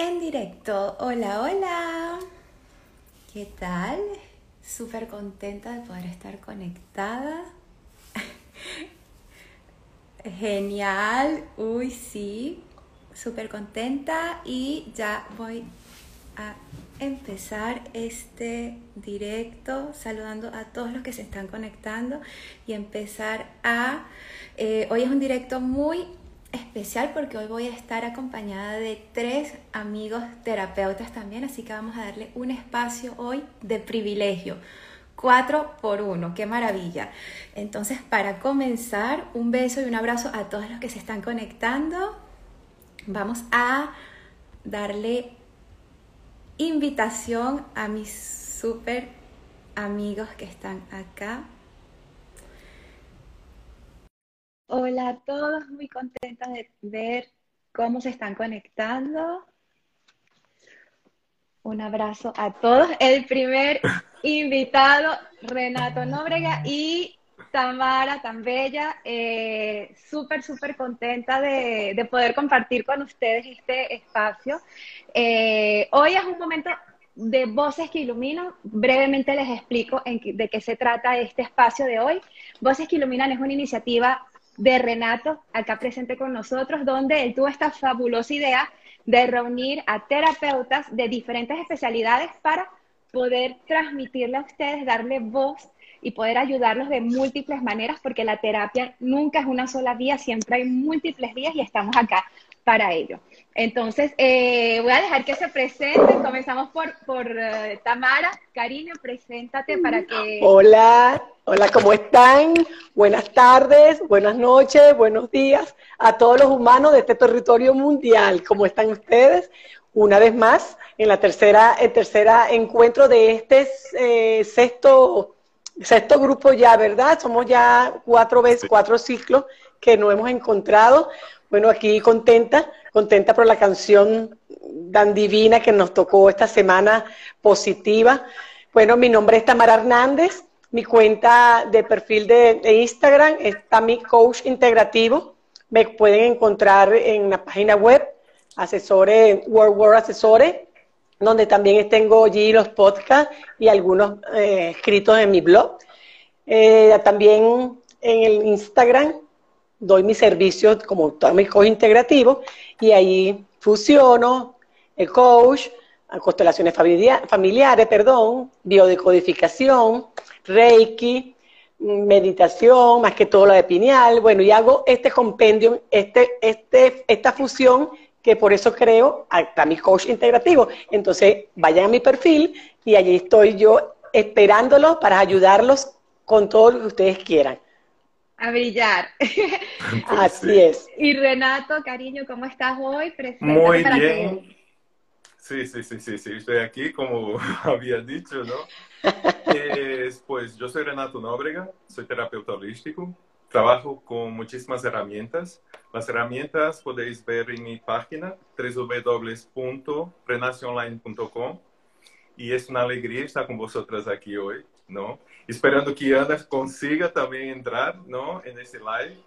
en directo. Hola, hola. ¿Qué tal? Súper contenta de poder estar conectada. Genial. Uy, sí. Súper contenta y ya voy a empezar este directo saludando a todos los que se están conectando y empezar a... Eh, hoy es un directo muy especial porque hoy voy a estar acompañada de tres amigos terapeutas también, así que vamos a darle un espacio hoy de privilegio. Cuatro por uno, qué maravilla. Entonces, para comenzar, un beso y un abrazo a todos los que se están conectando. Vamos a darle invitación a mis súper amigos que están acá. Hola a todos, muy contenta de ver cómo se están conectando. Un abrazo a todos. El primer invitado, Renato Nóbrega y Tamara, tan bella. Eh, súper, súper contenta de, poder compartir con ustedes este espacio. Eh, hoy es un momento de Voces que Iluminan. Brevemente les explico de qué se trata este espacio de hoy. Voces que Iluminan es una iniciativa de Renato, acá presente con nosotros, donde él tuvo esta fabulosa idea de reunir a terapeutas de diferentes especialidades para poder transmitirle a ustedes, darle voz y poder ayudarlos de múltiples maneras, porque la terapia nunca es una sola vía, siempre hay múltiples vías y estamos acá para ello. Entonces, eh, voy a dejar que se presenten. Comenzamos por, por eh, Tamara. Cariño, preséntate para que... Hola, hola, ¿cómo están? Buenas tardes, buenas noches, buenos días a todos los humanos de este territorio mundial. ¿Cómo están ustedes? Una vez más, en la tercera, el tercera encuentro de este eh, sexto, sexto grupo ya, ¿verdad? Somos ya cuatro veces, cuatro ciclos que nos hemos encontrado bueno, aquí contenta, contenta por la canción tan divina que nos tocó esta semana positiva. Bueno, mi nombre es Tamara Hernández, mi cuenta de perfil de, Instagram está mi coach integrativo. Me pueden encontrar en la página web, asesores, World War Asesores, donde también tengo allí los podcasts y algunos eh, escritos en mi blog. Eh, también en el Instagram doy mis servicios como todo mi coach integrativo y ahí fusiono el coach, constelaciones familiares, perdón, biodecodificación, reiki, meditación, más que todo la de pineal, bueno, y hago este compendio, este, este, esta fusión que por eso creo a mi coach integrativo. Entonces, vayan a mi perfil y allí estoy yo esperándolos para ayudarlos con todo lo que ustedes quieran a brillar. Así es. Y Renato, cariño, ¿cómo estás hoy? Muy bien. Sí, sí, sí, sí, sí, estoy aquí, como había dicho, ¿no? pues yo soy Renato Nóbrega, soy terapeuta holístico, trabajo con muchísimas herramientas. Las herramientas podéis ver en mi página www.renacionline.com y es una alegría estar con vosotras aquí hoy, ¿no? Esperando que Ana consiga también entrar, ¿no? En ese live.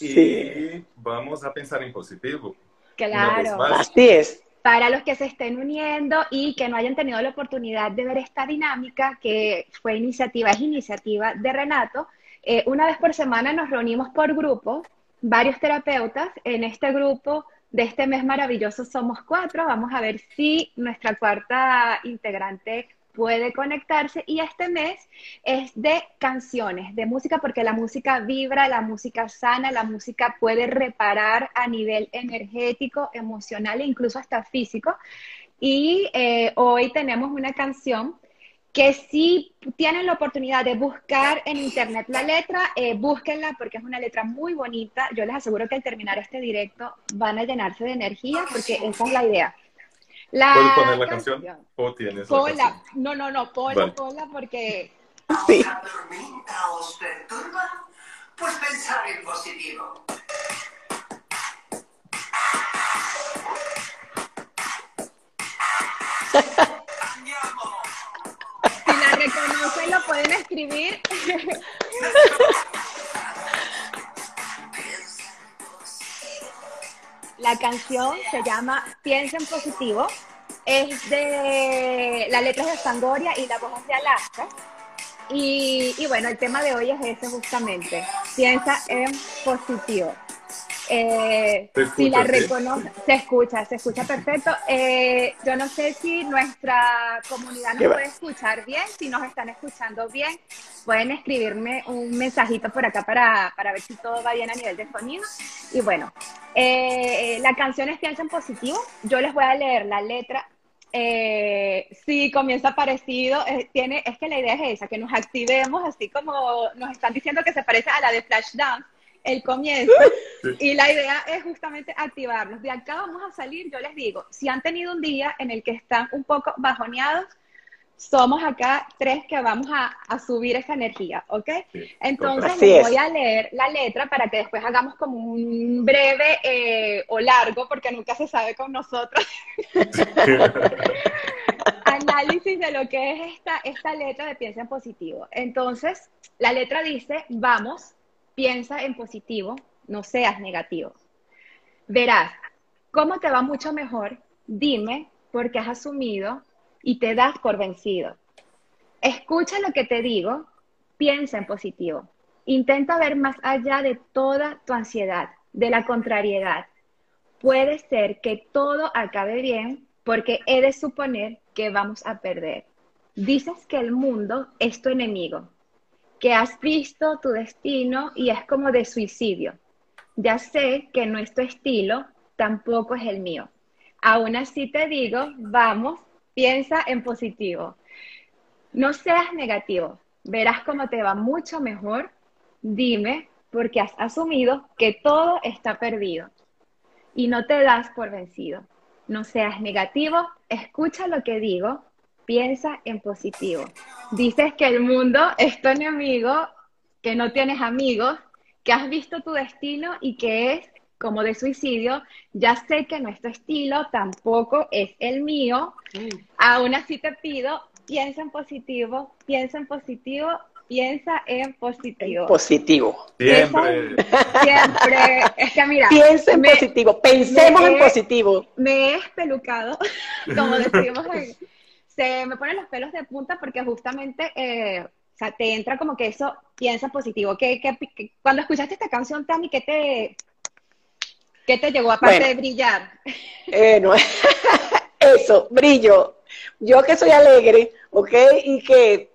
Y vamos a pensar en positivo. Claro. Así es. Para los que se estén uniendo y que no hayan tenido la oportunidad de ver esta dinámica, que fue iniciativa, es iniciativa de Renato, eh, una vez por semana nos reunimos por grupo, varios terapeutas. En este grupo de este mes maravilloso somos cuatro. Vamos a ver si nuestra cuarta integrante puede conectarse y este mes es de canciones, de música, porque la música vibra, la música sana, la música puede reparar a nivel energético, emocional e incluso hasta físico. Y eh, hoy tenemos una canción que si tienen la oportunidad de buscar en internet la letra, eh, búsquenla porque es una letra muy bonita. Yo les aseguro que al terminar este directo van a llenarse de energía porque esa es la idea. La ¿Puedo poner la canción? ¿O tienes la canción? No, no, no, ponla, vale. ponla porque... Sí. ¿La tormenta os perturba? Pues pensar en positivo. si la reconocen, lo pueden escribir. La canción se llama Piensa en positivo. Es de la letra de Sangoria y la voz de Alaska. Y, y bueno, el tema de hoy es ese justamente. Piensa en positivo. Eh, si la reconoce, se escucha, se escucha perfecto. Eh, yo no sé si nuestra comunidad nos puede escuchar bien, si nos están escuchando bien, pueden escribirme un mensajito por acá para, para ver si todo va bien a nivel de sonido. Y bueno, eh, la canción es Piensa en Positivo. Yo les voy a leer la letra. Eh, sí, comienza parecido. tiene, es que la idea es esa, que nos activemos así como nos están diciendo que se parece a la de Flashdance el comienzo. Y la idea es justamente activarnos. De acá vamos a salir, yo les digo, si han tenido un día en el que están un poco bajoneados, somos acá tres que vamos a, subir esa energía, ¿ok? Entonces voy a leer la letra para que después hagamos como un breve eh, o largo, porque nunca se sabe con nosotros, análisis de lo que es esta, esta letra de Piensa en Positivo. Entonces, la letra dice, vamos, piensa en positivo, no seas negativo. Verás, ¿cómo te va mucho mejor? Dime porque has asumido y te das por vencido. Escucha lo que te digo, piensa en positivo. Intenta ver más allá de toda tu ansiedad, de la contrariedad. Puede ser que todo acabe bien porque he de suponer que vamos a perder. Dices que el mundo es tu enemigo, que has visto tu destino y es como de suicidio. Ya sé que nuestro estilo tampoco es el mío. Aún así te digo, vamos, piensa en positivo. No seas negativo, verás cómo te va mucho mejor. Dime, porque has asumido que todo está perdido y no te das por vencido. No seas negativo, escucha lo que digo piensa en positivo. Dices que el mundo es tu enemigo, que no tienes amigos, que has visto tu destino y que es como de suicidio. Ya sé que nuestro estilo tampoco es el mío. Aún así te pido, piensa en positivo, piensa en positivo, piensa en positivo. positivo. Siempre. Siempre. Es que mira. Piensa en positivo. Pensemos en positivo. Me he espelucado, como decimos en, se me ponen los pelos de punta porque justamente, eh, o sea, te entra como que eso, piensa positivo. ¿Qué, cuando escuchaste esta canción, Tami, ¿qué te, qué te llegó aparte de brillar? Eh, no, eso, brillo. Yo que soy alegre, ¿ok? Y que,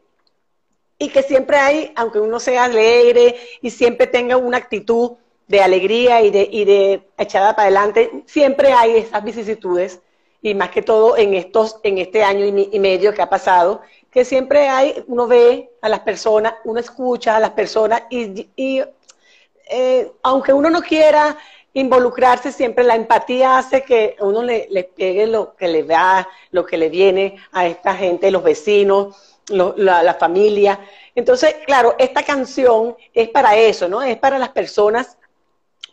y que siempre hay, aunque uno sea alegre y siempre tenga una actitud de alegría y de, y de echada para adelante, siempre hay esas vicisitudes y más que todo en estos, en este año y, medio que ha pasado, que siempre hay, uno ve a las personas, uno escucha a las personas y, eh, aunque uno no quiera involucrarse, siempre la empatía hace que uno le, pegue lo que le da, lo que le viene a esta gente, los vecinos, la, la familia. Entonces, claro, esta canción es para eso, ¿no? Es para las personas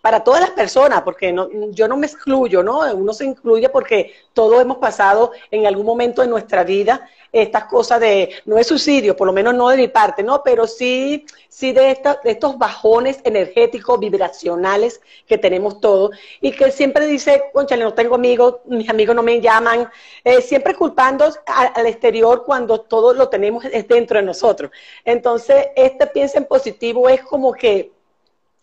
para todas las personas, porque no, yo no me excluyo, ¿no? Uno se incluye porque todos hemos pasado en algún momento de nuestra vida estas cosas de, no es suicidio, por lo menos no de mi parte, ¿no? Pero sí, sí de, de estos bajones energéticos, vibracionales que tenemos todos, y que siempre dice, conchale, no tengo amigos, mis amigos no me llaman, eh, siempre culpando al exterior cuando todo lo tenemos dentro de nosotros. Entonces, este piensa en positivo es como que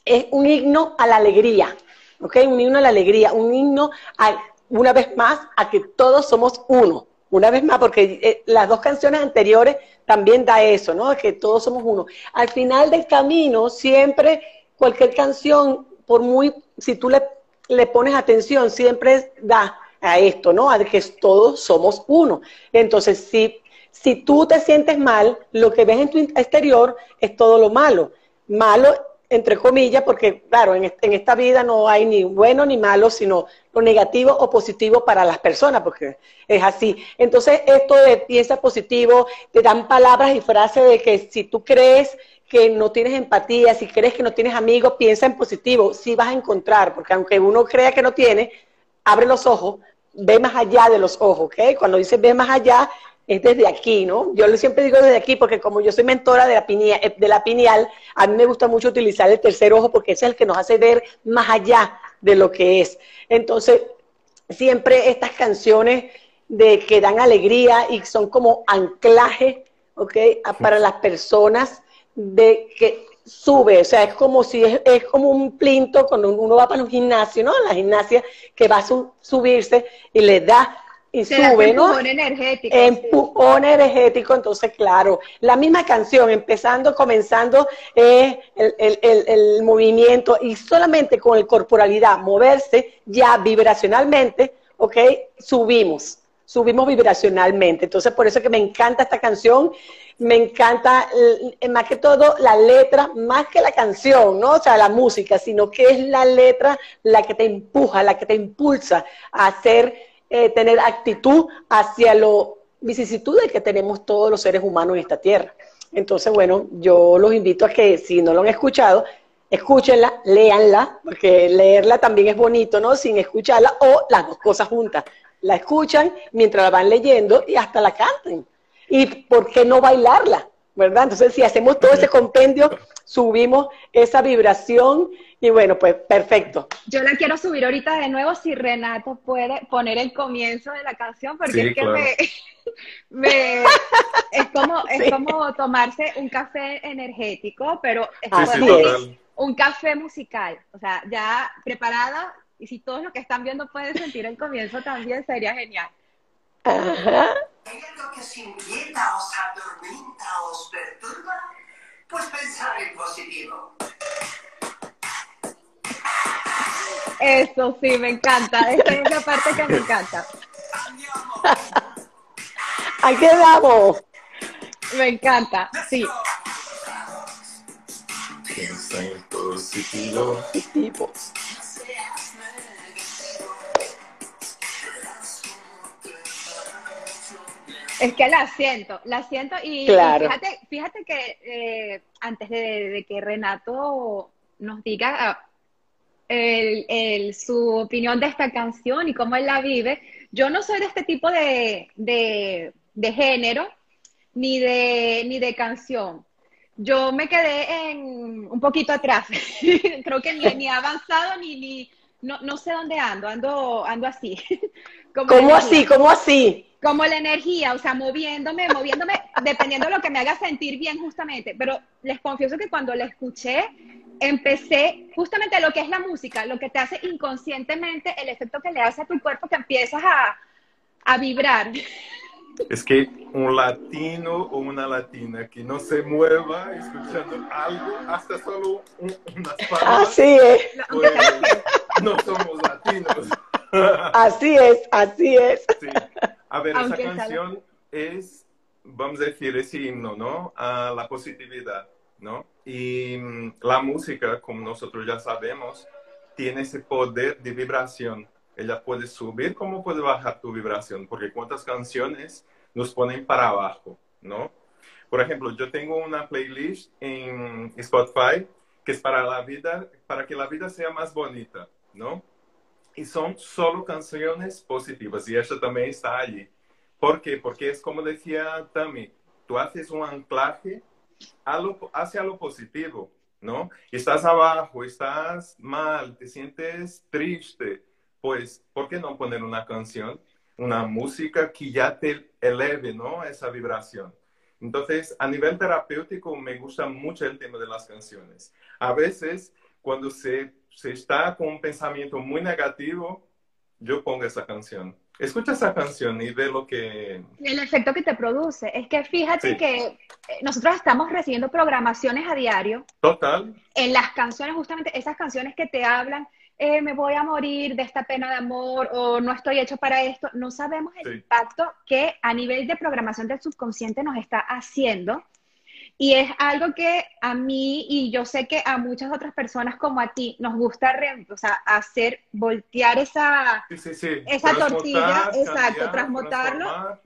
es un himno a la alegría, ¿ok? Un himno a la alegría, un himno, a, una vez más, a que todos somos uno. Una vez más, porque eh, las dos canciones anteriores también da eso, ¿no? Que todos somos uno. Al final del camino, siempre, cualquier canción, por muy, si tú le, le pones atención, siempre da a esto, ¿no? A que todos somos uno. Entonces, si, si tú te sientes mal, lo que ves en tu exterior es todo lo malo. Malo entre comillas, porque claro, en, esta vida no hay ni bueno ni malo, sino lo negativo o positivo para las personas, porque es así. Entonces, esto de piensa positivo, te dan palabras y frases de que si tú crees que no tienes empatía, si crees que no tienes amigos, piensa en positivo, sí vas a encontrar, porque aunque uno crea que no tiene, abre los ojos, ve más allá de los ojos, ¿ok? Cuando dice ve más allá, es desde aquí, ¿no? Yo siempre digo desde aquí porque como yo soy mentora de la, pineal, de la pineal, a mí me gusta mucho utilizar el tercer ojo porque ese es el que nos hace ver más allá de lo que es. Entonces, siempre estas canciones de que dan alegría y son como anclaje, ¿ok? Para las personas de que sube, o sea, es como si es, como un plinto cuando uno va para un gimnasio, ¿no? La gimnasia que va a subirse y le da y sube, ¿no? Empujón energético. Empujón energético, entonces, claro, la misma canción, empezando, comenzando eh, el, el, el, movimiento y solamente con el corporalidad, moverse ya vibracionalmente, ¿ok? Subimos, subimos vibracionalmente. Entonces, por eso que me encanta esta canción, me encanta eh, más que todo la letra, más que la canción, ¿no? O sea, la música, sino que es la letra la que te empuja, la que te impulsa a hacer eh, tener actitud hacia lo vicisitudes que tenemos todos los seres humanos en esta tierra. Entonces, bueno, yo los invito a que si no lo han escuchado, escúchenla, léanla, porque leerla también es bonito, ¿no? Sin escucharla, o las dos cosas juntas. La escuchan mientras la van leyendo y hasta la canten. ¿Y por qué no bailarla? ¿Verdad? Entonces, si hacemos todo ese compendio, subimos esa vibración y bueno, pues perfecto. Yo la quiero subir ahorita de nuevo si Renato puede poner el comienzo de la canción, porque es que me, es como es como tomarse un café energético, pero es un café musical. O sea, ya preparada, y si todos los que están viendo pueden sentir el comienzo también, sería genial. Ajá. ¿Hay algo que os inquieta, os atormenta, os perturba? Pues pensar en positivo. Eso sí, me encanta. Esta es la parte que me encanta. Aquí vamos. Me encanta, sí. Piensa en positivo. Es que la siento, la siento y, fíjate, fíjate que eh, antes de, que Renato nos diga el, su opinión de esta canción y cómo él la vive. Yo no soy de este tipo de, de, género ni de, ni de canción. Yo me quedé en un poquito atrás. Creo que ni, ni avanzado ni, ni no, no, sé dónde ando, ando, ando así. ¿Cómo así? ¿Cómo así? Como la energía, o sea, moviéndome, moviéndome, dependiendo de lo que me haga sentir bien justamente. Pero les confieso que cuando la escuché, empecé justamente lo que es la música, lo que te hace inconscientemente, el efecto que le hace a tu cuerpo, que empiezas a, a vibrar. Es que un latino o una latina que no se mueva escuchando algo, hasta solo unas palabras, así es. Pues, no somos latinos. Así es, así es. Sí. A ver, esa canción es, vamos a decir, ese himno, ¿no? A la positividad. ¿no? Y mm, la música, como nosotros ya sabemos, tiene ese poder de vibración. Ella puede subir como puede bajar tu vibración, porque cuántas canciones nos ponen para abajo, ¿no? Por ejemplo, yo tengo una playlist en Spotify que es para la vida, para que la vida sea más bonita, ¿no? Y son solo canciones positivas y esta también está allí. ¿Por qué? Porque es como decía Tami, tú haces un anclaje hacia lo positivo, ¿no? Estás abajo, estás mal, te sientes triste, pues, ¿por qué no poner una canción, una música que ya te eleve, ¿no? Esa vibración. Entonces, a nivel terapéutico, me gusta mucho el tema de las canciones. A veces, cuando se, se está con un pensamiento muy negativo, yo pongo esa canción Escucha esa canción y ve lo que... El efecto que te produce. Es que fíjate que eh, nosotros estamos recibiendo programaciones a diario. Total. En las canciones, justamente esas canciones que te hablan, eh, me voy a morir de esta pena de amor o no estoy hecho para esto. No sabemos el impacto que a nivel de programación del subconsciente nos está haciendo y es algo que a mí y yo sé que a muchas otras personas como a ti nos gusta o sea, hacer, voltear esa, esa tortilla, exacto, transmutarlo.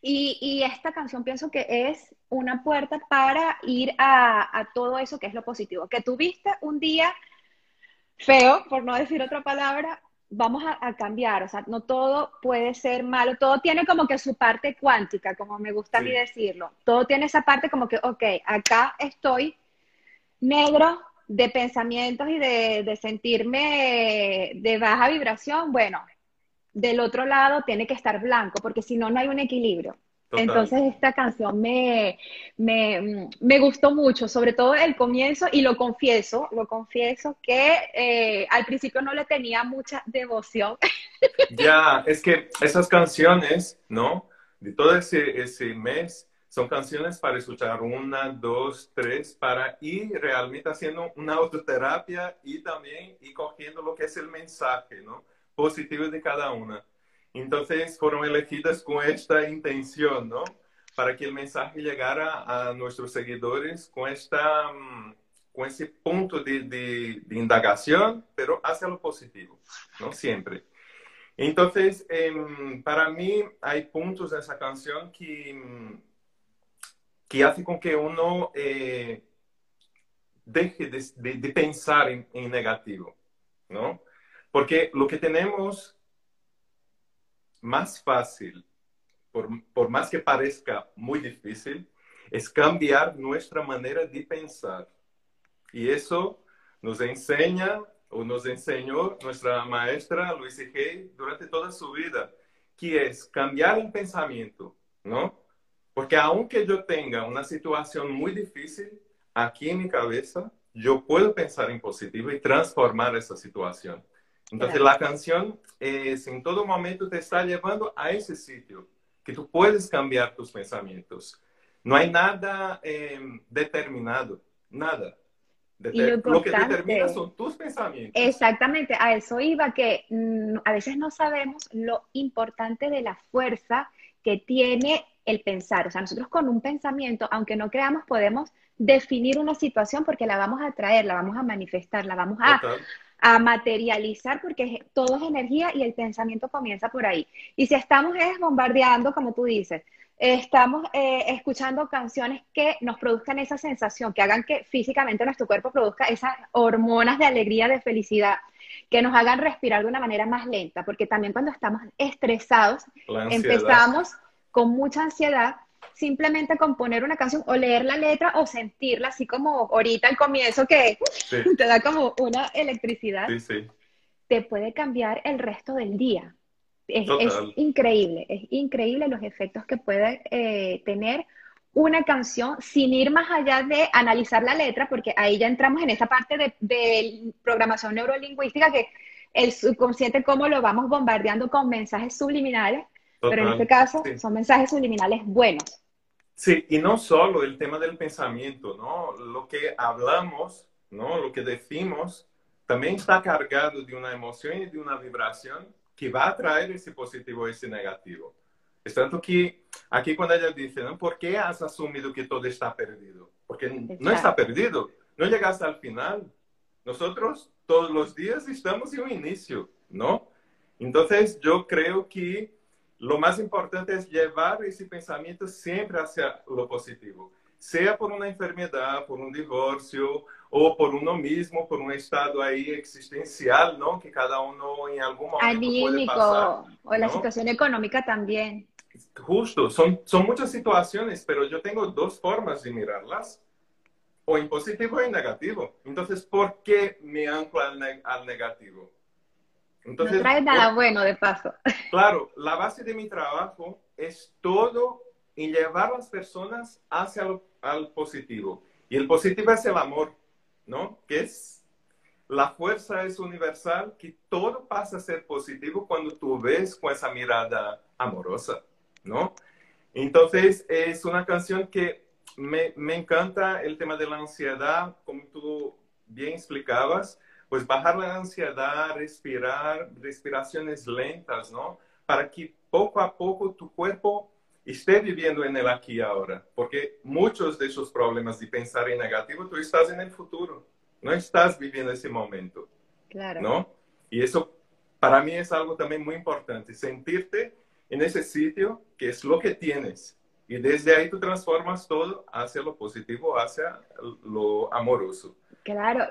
Y, y, esta canción pienso que es una puerta para ir a, a todo eso que es lo positivo. Que tuviste un día feo, por no decir otra palabra, vamos a, cambiar, o sea, no todo puede ser malo, todo tiene como que su parte cuántica, como me gusta a mí decirlo, todo tiene esa parte como que, ok, acá estoy negro, de pensamientos y de, de sentirme de baja vibración, bueno, del otro lado tiene que estar blanco, porque si no, no hay un equilibrio. Entonces esta canción me, me, me, gustó mucho, sobre todo el comienzo, y lo confieso, lo confieso que eh, al principio no le tenía mucha devoción. Ya, es que esas canciones, ¿no? De todo ese, ese mes, son canciones para escuchar una, dos, tres, para ir realmente haciendo una autoterapia y también ir cogiendo lo que es el mensaje, ¿no? Positivo de cada una. Entonces fueron elegidas con esta intención, ¿no? Para que el mensaje llegara a nuestros seguidores con, esta, mm, con ese punto de, de, indagación, pero hacia lo positivo, ¿no? Siempre. Entonces, em, para mí hay puntos en esa canción que, mm, que hacen con que uno eh, deje de, de pensar en, en negativo, ¿no? Porque lo que tenemos más fácil, por, por, más que parezca muy difícil, es cambiar nuestra manera de pensar. Y eso nos enseña o nos enseñó nuestra maestra Luis G. durante toda su vida, que es cambiar el pensamiento, ¿no? Porque aunque yo tenga una situación muy difícil aquí en mi cabeza, yo puedo pensar en positivo y transformar esa situación. Entonces la canción es, en todo momento te está llevando a ese sitio, que tú puedes cambiar tus pensamientos. No hay nada eh, determinado, nada. Deter lo, lo, que determina son tus pensamientos. Exactamente, a eso iba, que mm, a veces no sabemos lo importante de la fuerza que tiene el pensar. O sea, nosotros con un pensamiento, aunque no creamos, podemos definir una situación porque la vamos a traer, la vamos a manifestar, la vamos a, a materializar porque todo es energía y el pensamiento comienza por ahí. Y si estamos es bombardeando, como tú dices, estamos eh, escuchando canciones que nos produzcan esa sensación, que hagan que físicamente nuestro cuerpo produzca esas hormonas de alegría, de felicidad, que nos hagan respirar de una manera más lenta, porque también cuando estamos estresados, empezamos con mucha ansiedad simplemente componer una canción o leer la letra o sentirla, así como ahorita al comienzo que te da como una electricidad, te puede cambiar el resto del día. Es, increíble, es increíble los efectos que puede eh, tener una canción sin ir más allá de analizar la letra, porque ahí ya entramos en esa parte de, de programación neurolingüística que el subconsciente, cómo lo vamos bombardeando con mensajes subliminales, pero en este caso son mensajes subliminales buenos. Sí, y no solo el tema del pensamiento, ¿no? Lo que hablamos, ¿no? Lo que decimos, también está cargado de una emoción y de una vibración que va a traer ese positivo o ese negativo. Es tanto que aquí cuando ella dice, ¿no? ¿Por qué has asumido que todo está perdido? Porque no está perdido, no llegaste al final. Nosotros todos los días estamos en un inicio, ¿no? Entonces yo creo que lo más importante es llevar ese pensamiento siempre hacia lo positivo, sea por una enfermedad, por un divorcio o por uno mismo, por un estado ahí existencial, ¿no? Que cada uno en algún momento Anímico, puede pasar, o la situación económica también. Justo, son, son muchas situaciones, pero yo tengo dos formas de mirarlas, o en positivo o en negativo. Entonces, ¿por qué me anclo al, al negativo? Entonces, no trae nada bueno de paso. Claro, la base de mi trabajo es todo en llevar a las personas hacia lo al positivo. Y el positivo es el amor, ¿no? Que es la fuerza es universal, que todo pasa a ser positivo cuando tú ves con esa mirada amorosa, ¿no? Entonces, es una canción que me, me encanta el tema de la ansiedad, como tú bien explicabas pues bajar la ansiedad, respirar, respiraciones lentas, ¿no? Para que poco a poco tu cuerpo esté viviendo en el aquí y ahora, porque muchos de esos problemas de pensar en negativo, tú estás en el futuro, no estás viviendo ese momento, claro. ¿no? Y eso para mí es algo también muy importante, sentirte en ese sitio que es lo que tienes. Y desde ahí tú transformas todo hacia lo positivo, hacia lo amoroso. Claro,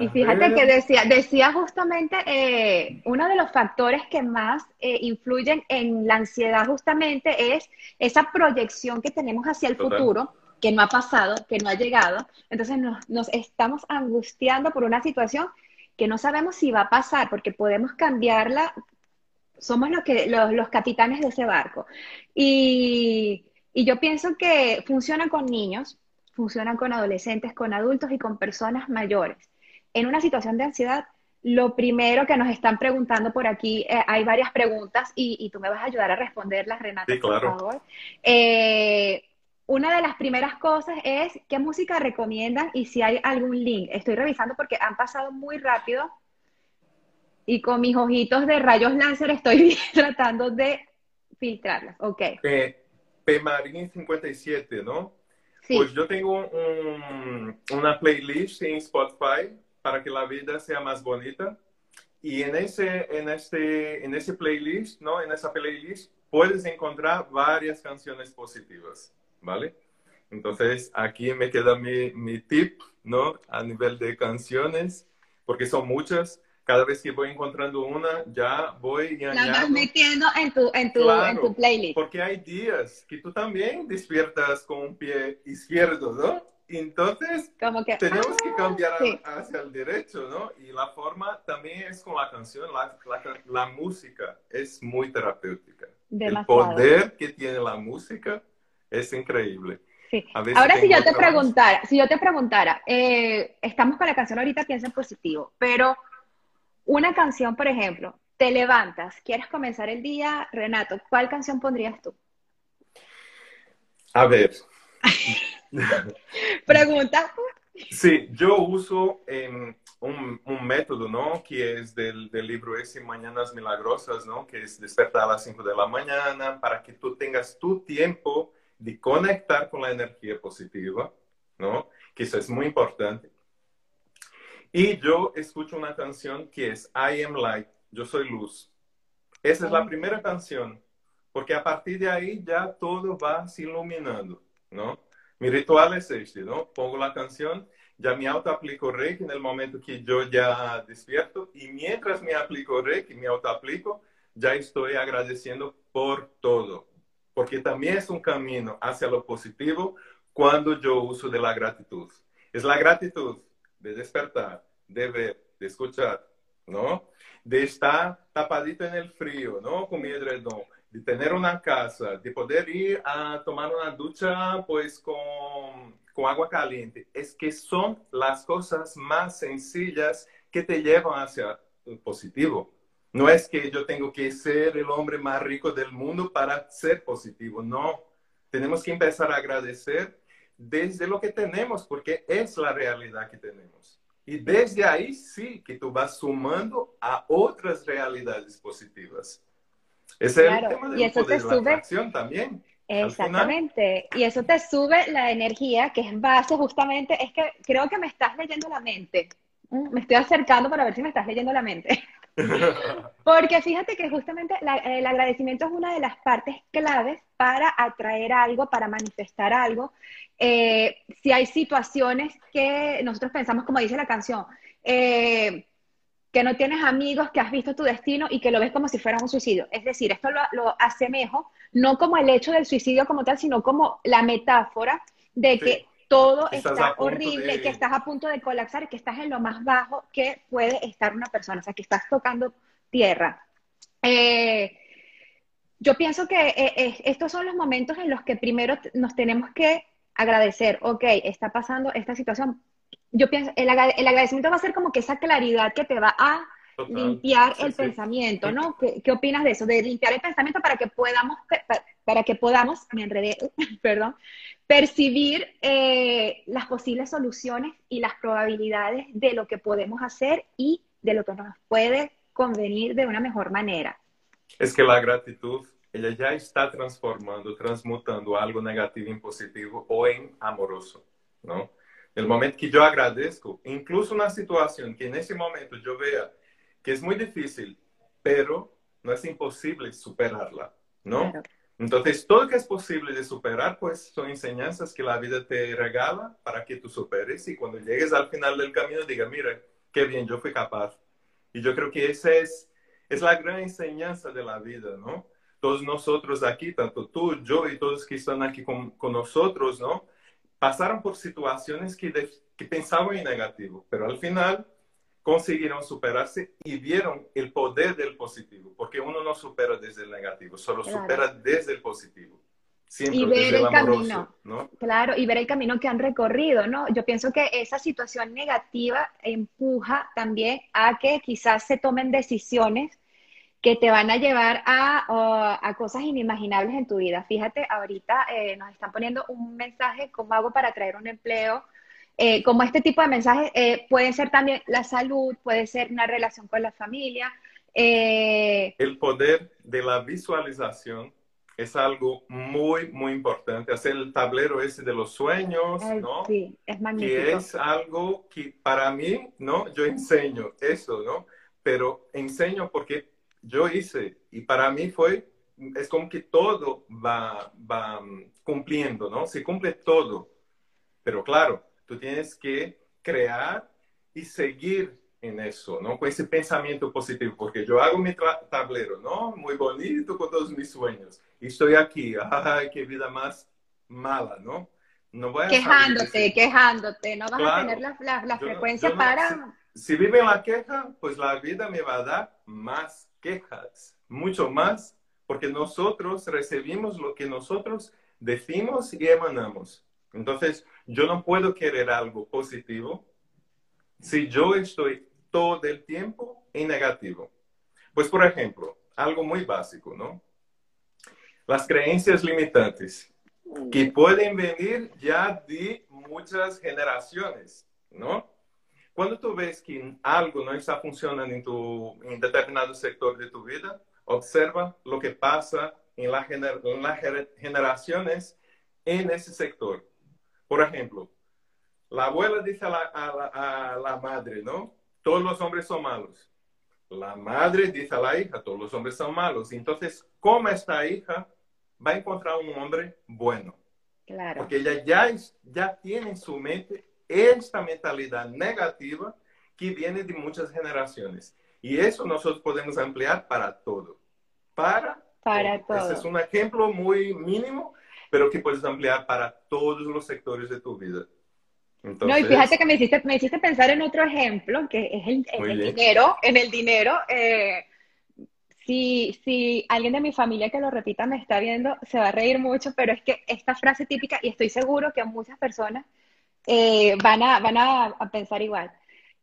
y fíjate que decía, decía justamente eh, uno de los factores que más eh, influyen en la ansiedad justamente es esa proyección que tenemos hacia el futuro, que no ha pasado, que no ha llegado. Entonces nos, nos estamos angustiando por una situación que no sabemos si va a pasar, porque podemos cambiarla, somos los, que, los, los capitanes de ese barco. Y, y yo pienso que funciona con niños, funciona con adolescentes, con adultos y con personas mayores. En una situación de ansiedad, lo primero que nos están preguntando por aquí, eh, hay varias preguntas y, y, tú me vas a ayudar a responderlas, Renata, Sí, claro. por favor. Eh, una de las primeras cosas es qué música recomiendan y si hay algún link. Estoy revisando porque han pasado muy rápido y con mis ojitos de rayos láser estoy tratando de filtrarlas. Ok, Eh, P-Marín 57, ¿no? sí, Pues yo tengo un- una playlist en Spotify para que la vida sea más bonita. Y en ese, en este, en ese playlist, ¿no? En esa playlist puedes encontrar varias canciones positivas, ¿vale? Entonces aquí me queda mi, mi tip, ¿no? A nivel de canciones, porque son muchas. Cada vez que voy encontrando una, ya voy y la vas añado. metiendo en tu, en tu, Claro, en tu playlist. Porque hay días que tú también despiertas con un pie izquierdo, ¿no? Entonces Como que, tenemos que ah, cambiar a- hacia el derecho, ¿no? Y la forma también es con la canción, la, la- la música es muy terapéutica. Demasiado. El poder que tiene la música es increíble. Sí. Ahora, si yo te preguntara, si yo te preguntara, eh, estamos con la canción ahorita, piensa en positivo, pero una canción, por ejemplo, te levantas, quieres comenzar el día, Renato, ¿cuál canción pondrías tú? A ver, Pregunta. Sí, yo uso em, un, un método, ¿no? Que es del, del libro ese Mañanas Milagrosas, ¿no? Que es despertar a las 5 de la mañana para que tú tengas tu tiempo de conectar con la energía positiva, ¿no? Que eso es muy importante. Y yo escucho una canción que es I Am Light, Yo Soy Luz. Esa es la primera canción, porque a partir de ahí ya todo va se iluminando, ¿no? Mi ritual es este, ¿no? Pongo la canción, ya me autoaplico Reiki en el momento que yo ya despierto y mientras me aplico Reiki, me autoaplico, ya estoy agradeciendo por todo, porque también es un camino hacia lo positivo cuando yo uso de la gratitud. Es la gratitud de despertar, de ver, de escuchar, ¿no? De estar tapadito en el frío, ¿no? Con mi edredón, de tener una casa, de poder ir a tomar una ducha, pues, con, con agua caliente. Es que son las cosas más sencillas que te llevan hacia el positivo. No es que yo tengo que ser el hombre más rico del mundo para ser positivo, no. Tenemos que empezar a agradecer desde lo que tenemos, porque es la realidad que tenemos. Y desde ahí sí que tú vas sumando a otras realidades positivas. Ese Claro, es el tema y eso te la sube- atracción también. Exactamente. Y eso te sube la energía, que es base justamente, es que creo que me estás leyendo la mente. Mm, Me estoy acercando para ver si me estás leyendo la mente. Porque fíjate que justamente la- el agradecimiento es una de las partes claves para atraer algo, para manifestar algo. Eh, si hay situaciones que nosotros pensamos, como dice la canción, eh, que no tienes amigos, que has visto tu destino y que lo ves como si fuera un suicidio. Es decir, esto lo, lo asemejo no como el hecho del suicidio como tal, sino como la metáfora de que todo Estás está horrible, de- que estás a punto de colapsar, que estás en lo más bajo que puede estar una persona, o sea, que estás tocando tierra. Eh, yo pienso que eh, eh, estos son los momentos en los que primero nos tenemos que agradecer, ok, está pasando esta situación. Yo pienso, el, agra- el agradecimiento va a ser como que esa claridad que te va a Total. limpiar Sí, el sí. pensamiento, ¿no? ¿Qué, qué opinas de eso? De limpiar el pensamiento para que podamos, para que podamos, me enredé, perdón, percibir eh, las posibles soluciones y las probabilidades de lo que podemos hacer y de lo que nos puede convenir de una mejor manera. Es que la gratitud, ella ya está transformando, transmutando algo negativo en positivo o en amoroso, ¿no? El momento que yo agradezco, incluso una situación que en ese momento yo vea que es muy difícil, pero no es imposible superarla, ¿no? Claro. Entonces, todo lo que es posible de superar, pues son enseñanzas que la vida te regala para que tú superes y cuando llegues al final del camino diga, mira, qué bien, yo fui capaz. Y yo creo que esa es, es la gran enseñanza de la vida, ¿no? Todos nosotros aquí, tanto tú, yo y todos que están aquí con, con nosotros, ¿no? Pasaron por situaciones que, que pensaban en negativo, pero al final consiguieron superarse y vieron el poder del positivo, porque uno no supera desde el negativo, solo supera desde el positivo. y ver el, camino, ¿no? claro, y ver el camino que han recorrido, ¿no? Yo pienso que esa situación negativa empuja también a que quizás se tomen decisiones que te van a llevar a, a cosas inimaginables en tu vida. Fíjate, ahorita eh, nos están poniendo un mensaje, ¿cómo hago para traer un empleo? Eh, como este tipo de mensajes eh, pueden ser también la salud, puede ser una relación con la familia. El poder de la visualización es algo muy, muy importante. Hacer el tablero ese de los sueños, ¿no? Sí, es magnífico. Que es algo que para mí, ¿no? Yo enseño eso, ¿no? Pero enseño porque yo hice y para mí fue, es como que todo va, va mm, cumpliendo, ¿no? Se cumple todo. Pero claro, tú tienes que crear y seguir en eso, ¿no? Con ese pensamiento positivo, porque yo hago mi tablero, ¿no? Muy bonito con todos mis sueños. Y estoy aquí, ay, qué vida más mala, ¿no? No voy a quejándote, quejándote, no vas a tener la, la, frecuencia para... Si, si vive en la queja, pues la vida me va a dar más quejas, mucho más, porque nosotros recibimos lo que nosotros decimos y emanamos. Entonces, yo no puedo querer algo positivo si yo estoy todo el tiempo en negativo. Pues, por ejemplo, algo muy básico, ¿no? Las creencias limitantes, que pueden venir ya de muchas generaciones, ¿no? Cuando tú ves que algo no está funcionando en, tu, en determinado sector de tu vida, observa lo que la en las generaciones en ese sector. Por ejemplo, la abuela dice a la, a, la, madre, ¿no? Todos los hombres son malos. La madre dice a la hija, todos los hombres son malos. Entonces, ¿cómo esta hija va a encontrar un hombre bueno? Claro. Porque ella ya, ya tiene en su mente esta mentalidad negativa que viene de muchas generaciones. Y eso nosotros podemos ampliar para todo. Para, para todo. Ese es un ejemplo muy mínimo, pero que puedes ampliar para todos los sectores de tu vida. no, y fíjate que me hiciste, me hiciste pensar en otro ejemplo, que es el, dinero. En el dinero, eh, si, si alguien de mi familia que lo repita me está viendo, se va a reír mucho, pero es que esta frase típica, y estoy seguro que a muchas personas eh, van, a, van a, pensar igual.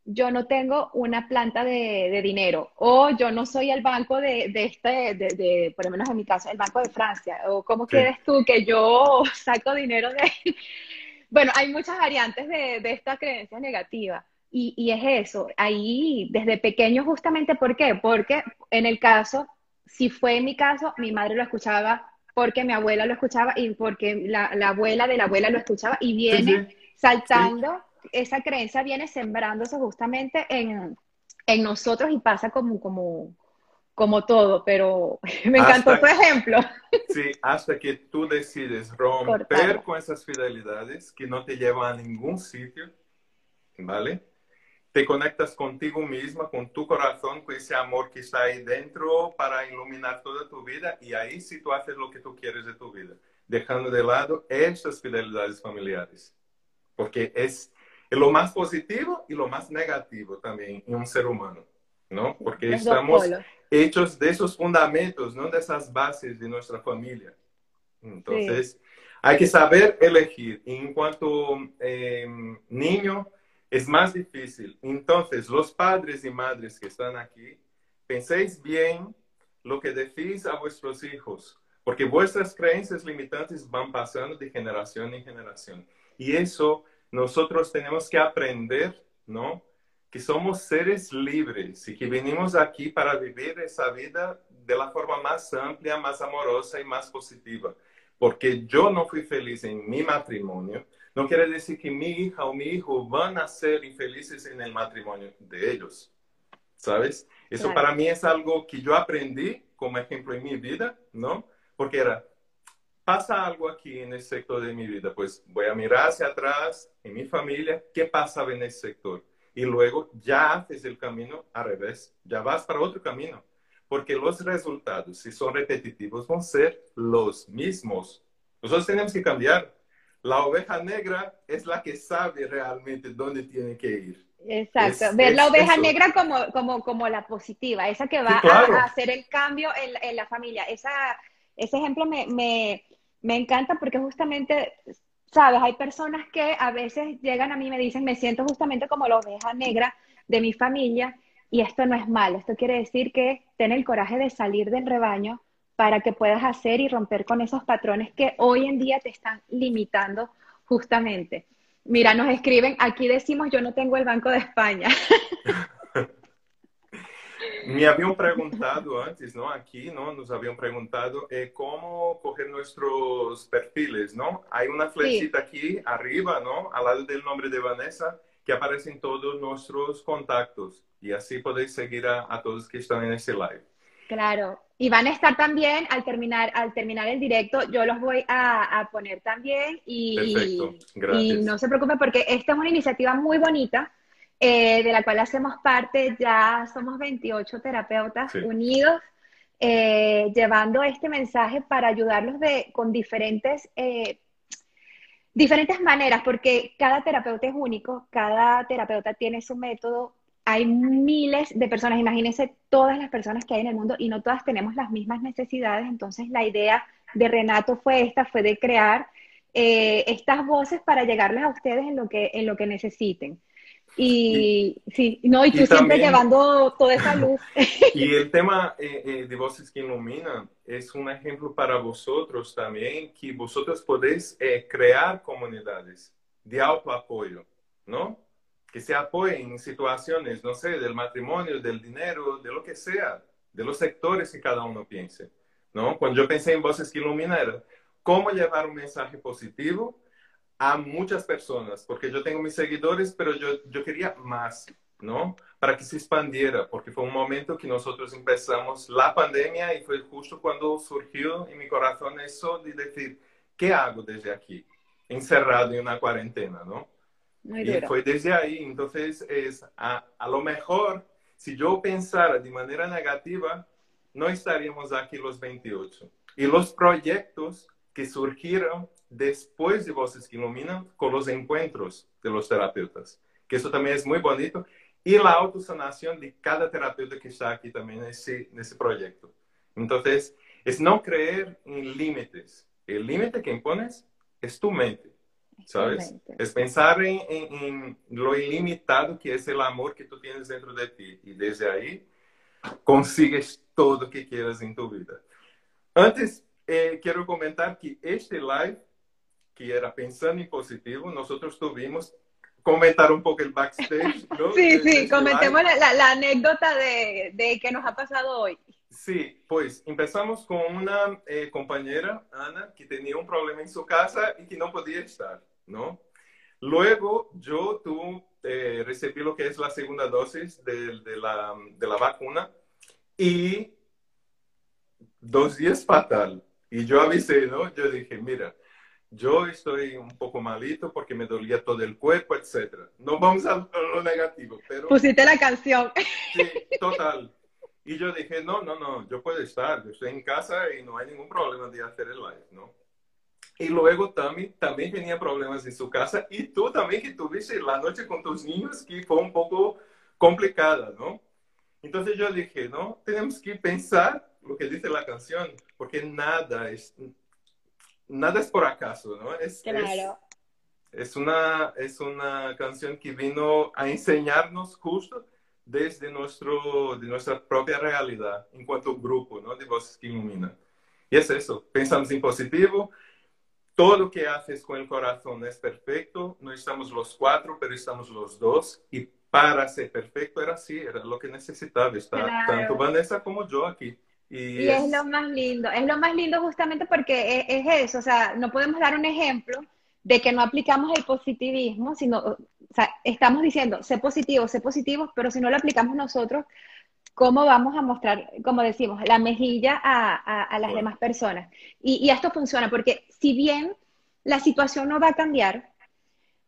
Yo no tengo una planta de, dinero o yo no soy el banco de, de este, de, por lo menos en mi caso, el Banco de Francia. O cómo quieres tú que yo saco dinero de... bueno, hay muchas variantes de, esta creencia negativa. Y, y, es eso, ahí desde pequeño justamente, ¿por qué? Porque en el caso, si fue en mi caso, mi madre lo escuchaba porque mi abuela lo escuchaba y porque la, la abuela de la abuela lo escuchaba y viene saltando, esa creencia viene sembrándose justamente en, en, nosotros y pasa como, como, como todo, pero me encantó tu ejemplo. Sí, hasta que tú decides romper con esas fidelidades que no te llevan a ningún sitio, ¿vale? Te conectas contigo misma, con tu corazón, con ese amor que está ahí dentro para iluminar toda tu vida y ahí sí tú haces lo que tú quieres de tu vida, dejando de lado esas fidelidades familiares porque es lo más positivo y lo más negativo también en un ser humano, ¿no? Porque estamos hechos de esos fundamentos, ¿no? De esas bases de nuestra familia. Entonces, hay que saber elegir. En cuanto eh, niño, es más difícil. Entonces, los padres y madres que están aquí, penséis bien lo que decís a vuestros hijos, porque vuestras creencias limitantes van pasando de generación en generación. Y eso nosotros tenemos que aprender, ¿no? Que somos seres libres y que venimos aquí para vivir esa vida de la forma más amplia, más amorosa y más positiva. Porque yo no fui feliz en mi matrimonio, no quiere decir que mi hija o mi hijo van a ser infelices en el matrimonio de ellos. ¿Sabes? Eso para mí es algo que yo aprendí como ejemplo en mi vida, ¿no? Porque era, pasa algo aquí en el sector de mi vida, pues voy a mirar hacia atrás en mi familia, qué pasaba en ese sector. Y luego ya haces el camino al revés, ya vas para otro camino, porque los resultados, si son repetitivos, van a ser los mismos. Nosotros tenemos que cambiar. la oveja negra es la que sabe realmente dónde tiene que ir. Exacto, ver la oveja negra como, como, como la positiva, esa que va a, hacer el cambio en, en la familia. Esa, ese ejemplo me, me, me encanta porque justamente sabes, hay personas que a veces llegan a mí y me dicen, me siento justamente como la oveja negra de mi familia y esto no es malo, esto quiere decir que ten el coraje de salir del rebaño para que puedas hacer y romper con esos patrones que hoy en día te están limitando justamente. Mira, nos escriben, aquí decimos yo no tengo el Banco de España. Me habían preguntado antes, ¿no? Aquí, ¿no? Nos habían preguntado eh, cómo coger nuestros perfiles, ¿no? Hay una flechita aquí arriba, ¿no? Al lado del nombre de Vanessa, que aparecen todos nuestros contactos. Y así podéis seguir a, a todos que están en ese live. Claro, y van a estar también al terminar, al terminar el directo, yo los voy a, a poner también y, y, no se preocupe porque esta es una iniciativa muy bonita eh, de la cual hacemos parte, ya somos 28 terapeutas unidos, eh, llevando este mensaje para ayudarlos de, con diferentes, eh, diferentes maneras, porque cada terapeuta es único, cada terapeuta tiene su método, hay miles de personas, imagínense todas las personas que hay en el mundo y no todas tenemos las mismas necesidades, entonces la idea de Renato fue esta, fue de crear estas voces para llegarles a ustedes en lo que, en lo que necesiten. Y sí, no, y tú siempre llevando toda esa luz. Y el tema eh, eh, de Voces que Iluminan es un ejemplo para vosotros también, que vosotros podéis eh, crear comunidades de autoapoyo, ¿no? Que se apoyen en situaciones, no sé, del matrimonio, del dinero, de lo que sea, de los sectores que cada uno piense, ¿no? Cuando yo pensé en Voces que Iluminan, cómo llevar un mensaje positivo a muchas personas, porque yo tengo mis seguidores, pero yo, yo quería más, ¿no? Para que se expandiera, porque fue un momento que nosotros empezamos la pandemia y fue justo cuando surgió en mi corazón eso de decir, ¿qué hago desde aquí? Encerrado en una cuarentena, ¿no? y fue desde ahí, entonces es a, a lo mejor, si yo pensara de manera negativa, no estaríamos aquí los 28. Y los proyectos que surgieron después de Voces que Iluminan con los encuentros de los terapeutas, que eso también es muy bonito, y la autosanación de cada terapeuta que está aquí también en ese, en ese proyecto. Entonces, es no creer en límites. El límite que impones es tu mente, ¿sabes? Es pensar en, en, lo ilimitado que es el amor que tú tienes dentro de ti. Y desde ahí consigues todo lo que quieras en tu vida. Antes, eh, quiero comentar que este live que era pensando en positivo, nosotros tuvimos comentar un poco el backstage. ¿no? Sí, sí, comentemos la, la, anécdota de, de qué nos ha pasado hoy. Sí, pues empezamos con una eh, compañera, Ana, que tenía un problema en su casa y que no podía estar, ¿no? Luego yo tú, eh, recibí lo que es la segunda dosis de, de, la, de la vacuna y dos días fatal. Y yo avisé, ¿no? Yo dije, mira, yo estoy un poco malito porque me dolía todo el cuerpo, etc. No vamos a lo negativo, pero... Pusiste la canción. Sí, total. Y yo dije, no, no, no, yo puedo estar, yo estoy en casa y no hay ningún problema de hacer el live, ¿no? Y luego Tami también tenía problemas en su casa y tú también que tuviste la noche con tus niños que fue un poco complicada, ¿no? Entonces yo dije, no, tenemos que pensar lo que dice la canción, porque nada es, nada es por acaso, ¿no? Es, claro. Es, una, es una canción que vino a enseñarnos justo desde nuestro, de nuestra propia realidad en cuanto grupo, ¿no? De voces que iluminan. Y es eso, pensamos en positivo, todo lo que haces con el corazón es perfecto, no estamos los cuatro, pero estamos los dos, y para ser perfecto era así, era lo que necesitaba estar tanto Vanessa como yo aquí. Y, es... lo más lindo, es lo más lindo justamente porque es, eso, o sea, no podemos dar un ejemplo de que no aplicamos el positivismo, sino, o sea, estamos diciendo, sé positivo, sé positivo, pero si no lo aplicamos nosotros, ¿cómo vamos a mostrar, como decimos, la mejilla a, a, las demás personas? Y, y esto funciona porque si bien la situación no va a cambiar,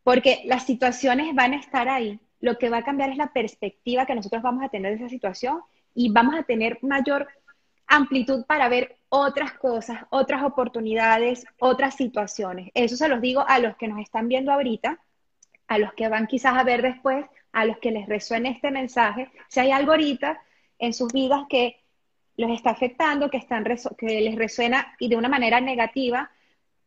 porque las situaciones van a estar ahí, lo que va a cambiar es la perspectiva que nosotros vamos a tener de esa situación y vamos a tener mayor amplitud para ver otras cosas, otras oportunidades, otras situaciones. Eso se los digo a los que nos están viendo ahorita, a los que van quizás a ver después, a los que les resuene este mensaje. Si hay algo ahorita en sus vidas que los está afectando, que, están que les resuena y de una manera negativa,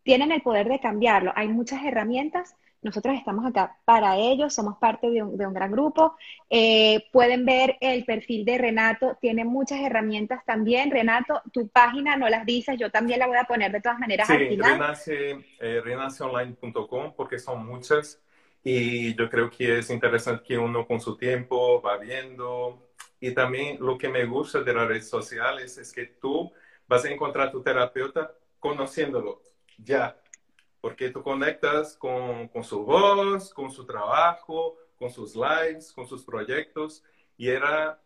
tienen el poder de cambiarlo. Hay muchas herramientas nosotros estamos acá para ellos, somos parte de un, gran grupo. Eh, pueden ver el perfil de Renato, tiene muchas herramientas también. Renato, tu página no las dices, yo también la voy a poner de todas maneras sí, al final. Renace, eh, renaceonline.com porque son muchas y yo creo que es interesante que uno con su tiempo va viendo. Y también lo que me gusta de las redes sociales es que tú vas a encontrar a tu terapeuta conociéndolo ya porque tú conectas con, con, su voz, con su trabajo, con sus lives, con sus proyectos, y era,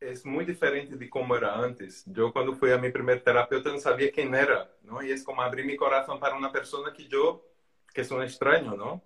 es muy diferente de cómo era antes. Yo cuando fui a mi primer terapeuta no sabía quién era, ¿no? Y es como abrir mi corazón para una persona que yo, que es un extraño, ¿no?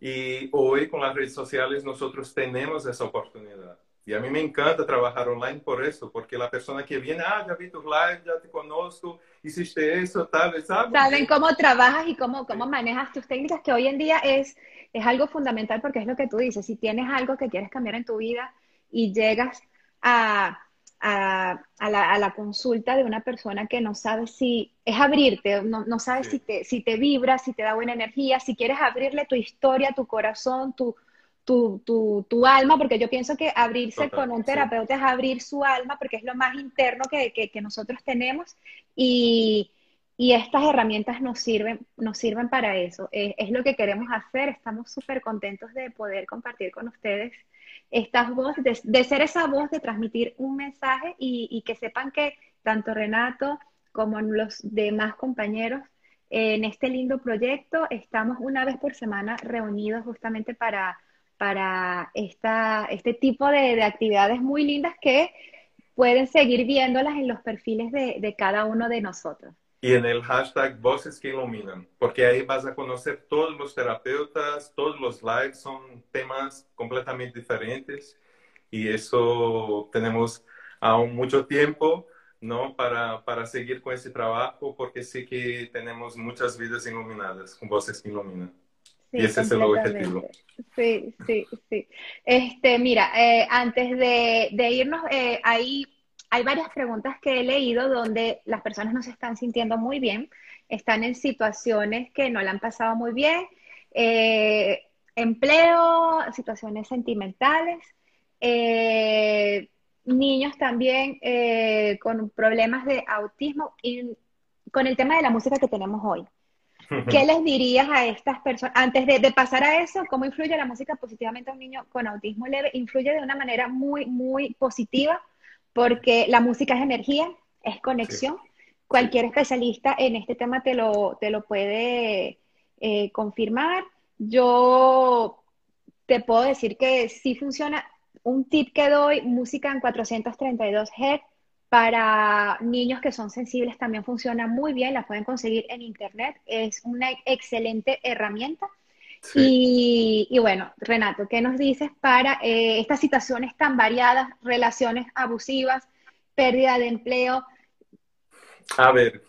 Y hoy con las redes sociales nosotros tenemos esa oportunidad. Y a mí me encanta trabajar online por eso, porque la persona que viene, ah, ya vi tus lives, ya te conozco, hiciste eso, tal, ¿sabes? Saben cómo trabajas y cómo, cómo manejas tus técnicas, que hoy en día es, es algo fundamental porque es lo que tú dices, si tienes algo que quieres cambiar en tu vida y llegas a, a, a, la, a la, consulta de una persona que no sabe si es abrirte, no, no sabes si, te, si te vibra, si te da buena energía, si quieres abrirle tu historia, tu corazón, tu tu, tu, tu, alma, porque yo pienso que abrirse con un terapeuta es abrir su alma, porque es lo más interno que, que, nosotros tenemos y, y, estas herramientas nos sirven, nos sirven para eso. Es, lo que queremos hacer, estamos súper contentos de poder compartir con ustedes estas voces, de, ser esa voz, de transmitir un mensaje y, y que sepan que tanto Renato como los demás compañeros en este lindo proyecto estamos una vez por semana reunidos justamente para para esta, este tipo de, de, actividades muy lindas que pueden seguir viéndolas en los perfiles de, de, cada uno de nosotros. Y en el hashtag Voces que Iluminan, porque ahí vas a conocer todos los terapeutas, todos los lives son temas completamente diferentes y eso tenemos aún mucho tiempo ¿no? Para, para seguir con ese trabajo porque sí que tenemos muchas vidas iluminadas con Voces que Iluminan y ese es el objetivo. Sí, sí, sí. Este, mira, eh, antes de, de irnos, eh, hay, hay varias preguntas que he leído donde las personas no se están sintiendo muy bien, están en situaciones que no la han pasado muy bien, eh, empleo, situaciones sentimentales, niños también con problemas de autismo y con el tema de la música que tenemos hoy. ¿Qué les dirías a estas personas? Antes de, pasar a eso, ¿cómo influye la música positivamente a un niño con autismo leve? Influye de una manera muy, muy positiva porque la música es energía, es conexión. Cualquier especialista en este tema te lo, te lo puede eh, confirmar. Yo te puedo decir que sí funciona. Un tip que doy, música en 432 Hz para niños que son sensibles también funciona muy bien, la pueden conseguir en internet, es una excelente herramienta. Y, bueno, Renato, ¿qué nos dices para eh, estas situaciones tan variadas, relaciones abusivas, pérdida de empleo? A ver,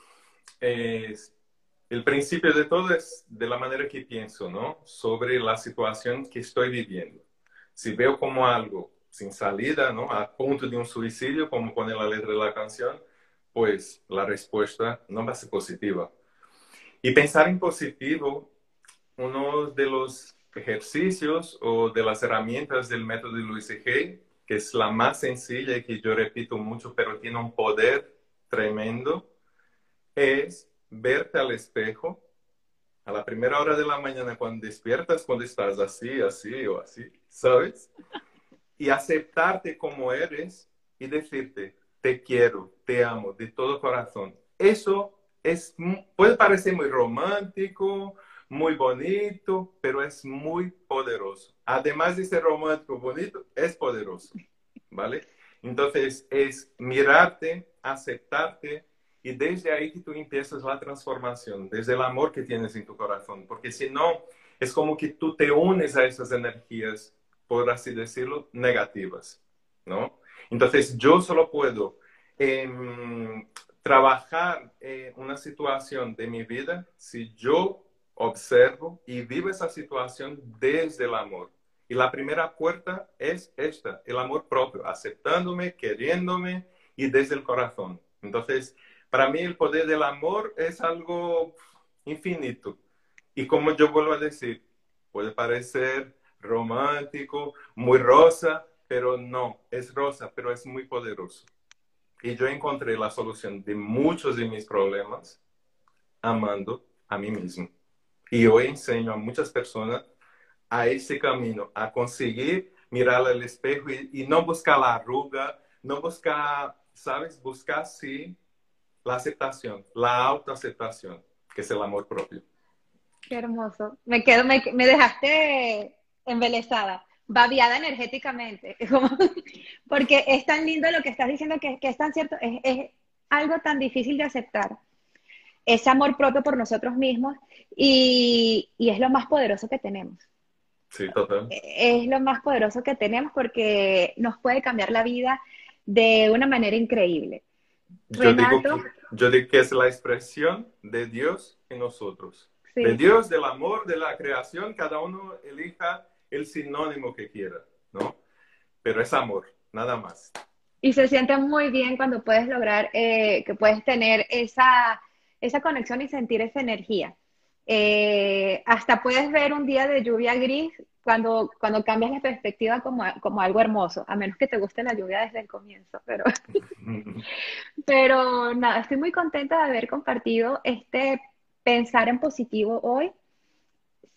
el principio de todo es de la manera que pienso, ¿no? Sobre la situación que estoy viviendo. Si veo como algo sin salida, ¿no? A punto de un suicidio, como pone la letra de la canción, pues la respuesta no va a ser positiva. Y pensar en positivo, uno de los ejercicios o de las herramientas del método de Luis G, que es la más sencilla y que yo repito mucho, pero tiene un poder tremendo, es verte al espejo a la primera hora de la mañana cuando despiertas, cuando estás así, así o así, ¿sabes? Y aceptarte como eres y decirte, te quiero, te amo de todo corazón. Eso es, puede parecer muy romántico, muy bonito, pero es muy poderoso. Además de ser romántico, bonito, es poderoso, ¿vale? Entonces es mirarte, aceptarte y desde ahí que tú empiezas la transformación, desde el amor que tienes en tu corazón, porque si no, es como que tú te unes a esas energías por así decirlo, negativas, ¿no? Entonces yo solo puedo em, trabajar en una situación de mi vida si yo observo y vivo esa situación desde el amor. Y la primera puerta es esta, el amor propio, aceptándome, queriéndome y desde el corazón. Entonces, para mí el poder del amor es algo infinito. Y como yo vuelvo a decir, puede parecer romántico, muy rosa, pero no, es rosa, pero es muy poderoso. Y yo encontré la solución de muchos de mis problemas amando a mí mismo. Y hoy enseño a muchas personas a ese camino, a conseguir mirar al espejo y, no buscar la arruga, no buscar, ¿sabes? Buscar, sí, la aceptación, la autoaceptación, que es el amor propio. Qué hermoso. Me quedo, me, me dejaste embelesada, babiada energéticamente, porque es tan lindo lo que estás diciendo que, que es tan cierto, es, es algo tan difícil de aceptar ese amor propio por nosotros mismos y, y, es lo más poderoso que tenemos. Sí, total. Es lo más poderoso que tenemos porque nos puede cambiar la vida de una manera increíble. Yo, digo, que, yo digo que es la expresión de Dios en nosotros. De Dios, del amor, de la creación, cada uno elija el sinónimo que quiera, ¿no? Pero es amor, nada más. Y se siente muy bien cuando puedes lograr, eh, que puedes tener esa, esa conexión y sentir esa energía. Eh, hasta puedes ver un día de lluvia gris cuando, cuando cambias la perspectiva como, como algo hermoso, a menos que te guste la lluvia desde el comienzo. Pero, pero nada, estoy muy contenta de haber compartido este pensar en positivo hoy.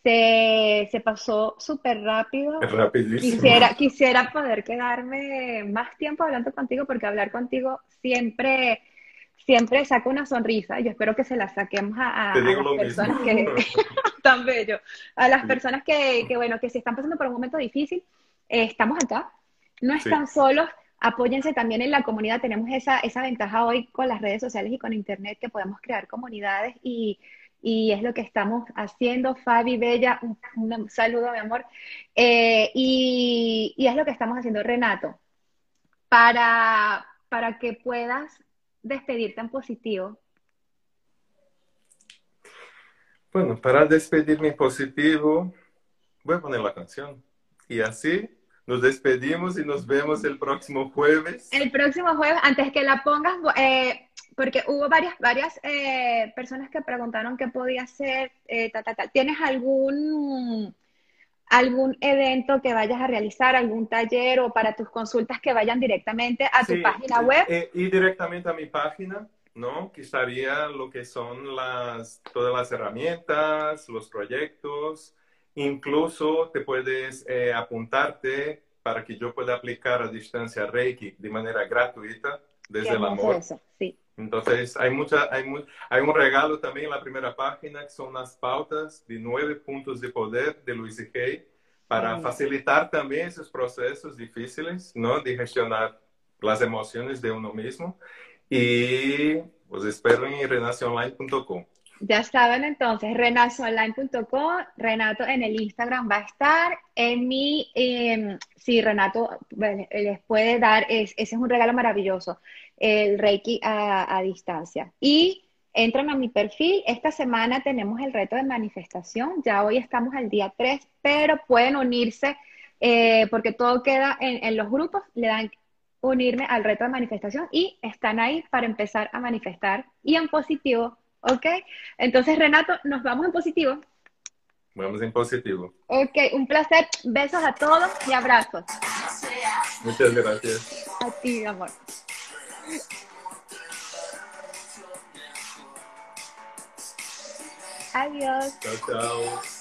Se, se pasó súper rápido. Es rapidísimo. Quisiera, quisiera poder quedarme más tiempo hablando contigo porque hablar contigo siempre siempre saca una sonrisa. Yo espero que se la saquemos a, las personas que tan bello, a las personas que, que, bueno, que si están pasando por un momento difícil, eh, estamos acá, no están solos, apóyense también en la comunidad. Tenemos esa, esa ventaja hoy con las redes sociales y con internet que podemos crear comunidades y, y es lo que estamos haciendo. Fabi, Bella, un, saludo, mi amor. Eh, y, y, es lo que estamos haciendo, Renato, para, para que puedas despedirte en positivo? Bueno, para despedirme en positivo, voy a poner la canción. Y así nos despedimos y nos vemos el próximo jueves. El próximo jueves, antes que la pongas, eh, porque hubo varias, varias eh, personas que preguntaron qué podía hacer, eh, ¿Tienes algún algún evento que vayas a realizar, algún taller o para tus consultas que vayan directamente a tu página web. Eh, y directamente a mi página, ¿no? Que estaría lo que son las, todas las herramientas, los proyectos. Incluso te puedes eh, apuntarte para que yo pueda aplicar a distancia Reiki de manera gratuita desde el amor. Eso, sí. Entonces, hay, mucha, hay, hay un regalo también en la primera página, que son las pautas de nueve puntos de poder de Luis Hay, para facilitar también esos procesos difíciles, ¿no? De gestionar las emociones de uno mismo. Y os espero en renaciononline.com. Ya saben entonces, renaciononline.com, Renato en el Instagram va a estar, en mi, eh, sí, Renato les puede dar, ese es un regalo maravilloso el Reiki a, distancia. Y entran a mi perfil. Esta semana tenemos el reto de manifestación. Ya hoy estamos al día 3, pero pueden unirse eh, porque todo queda en, los grupos. Le dan unirme al reto de manifestación y están ahí para empezar a manifestar y en positivo. ¿Ok? Entonces, Renato, nos vamos en positivo. Vamos en positivo. Ok, un placer. Besos a todos y abrazos. Muchas gracias. A ti, amor. Adiós. Chao, chao.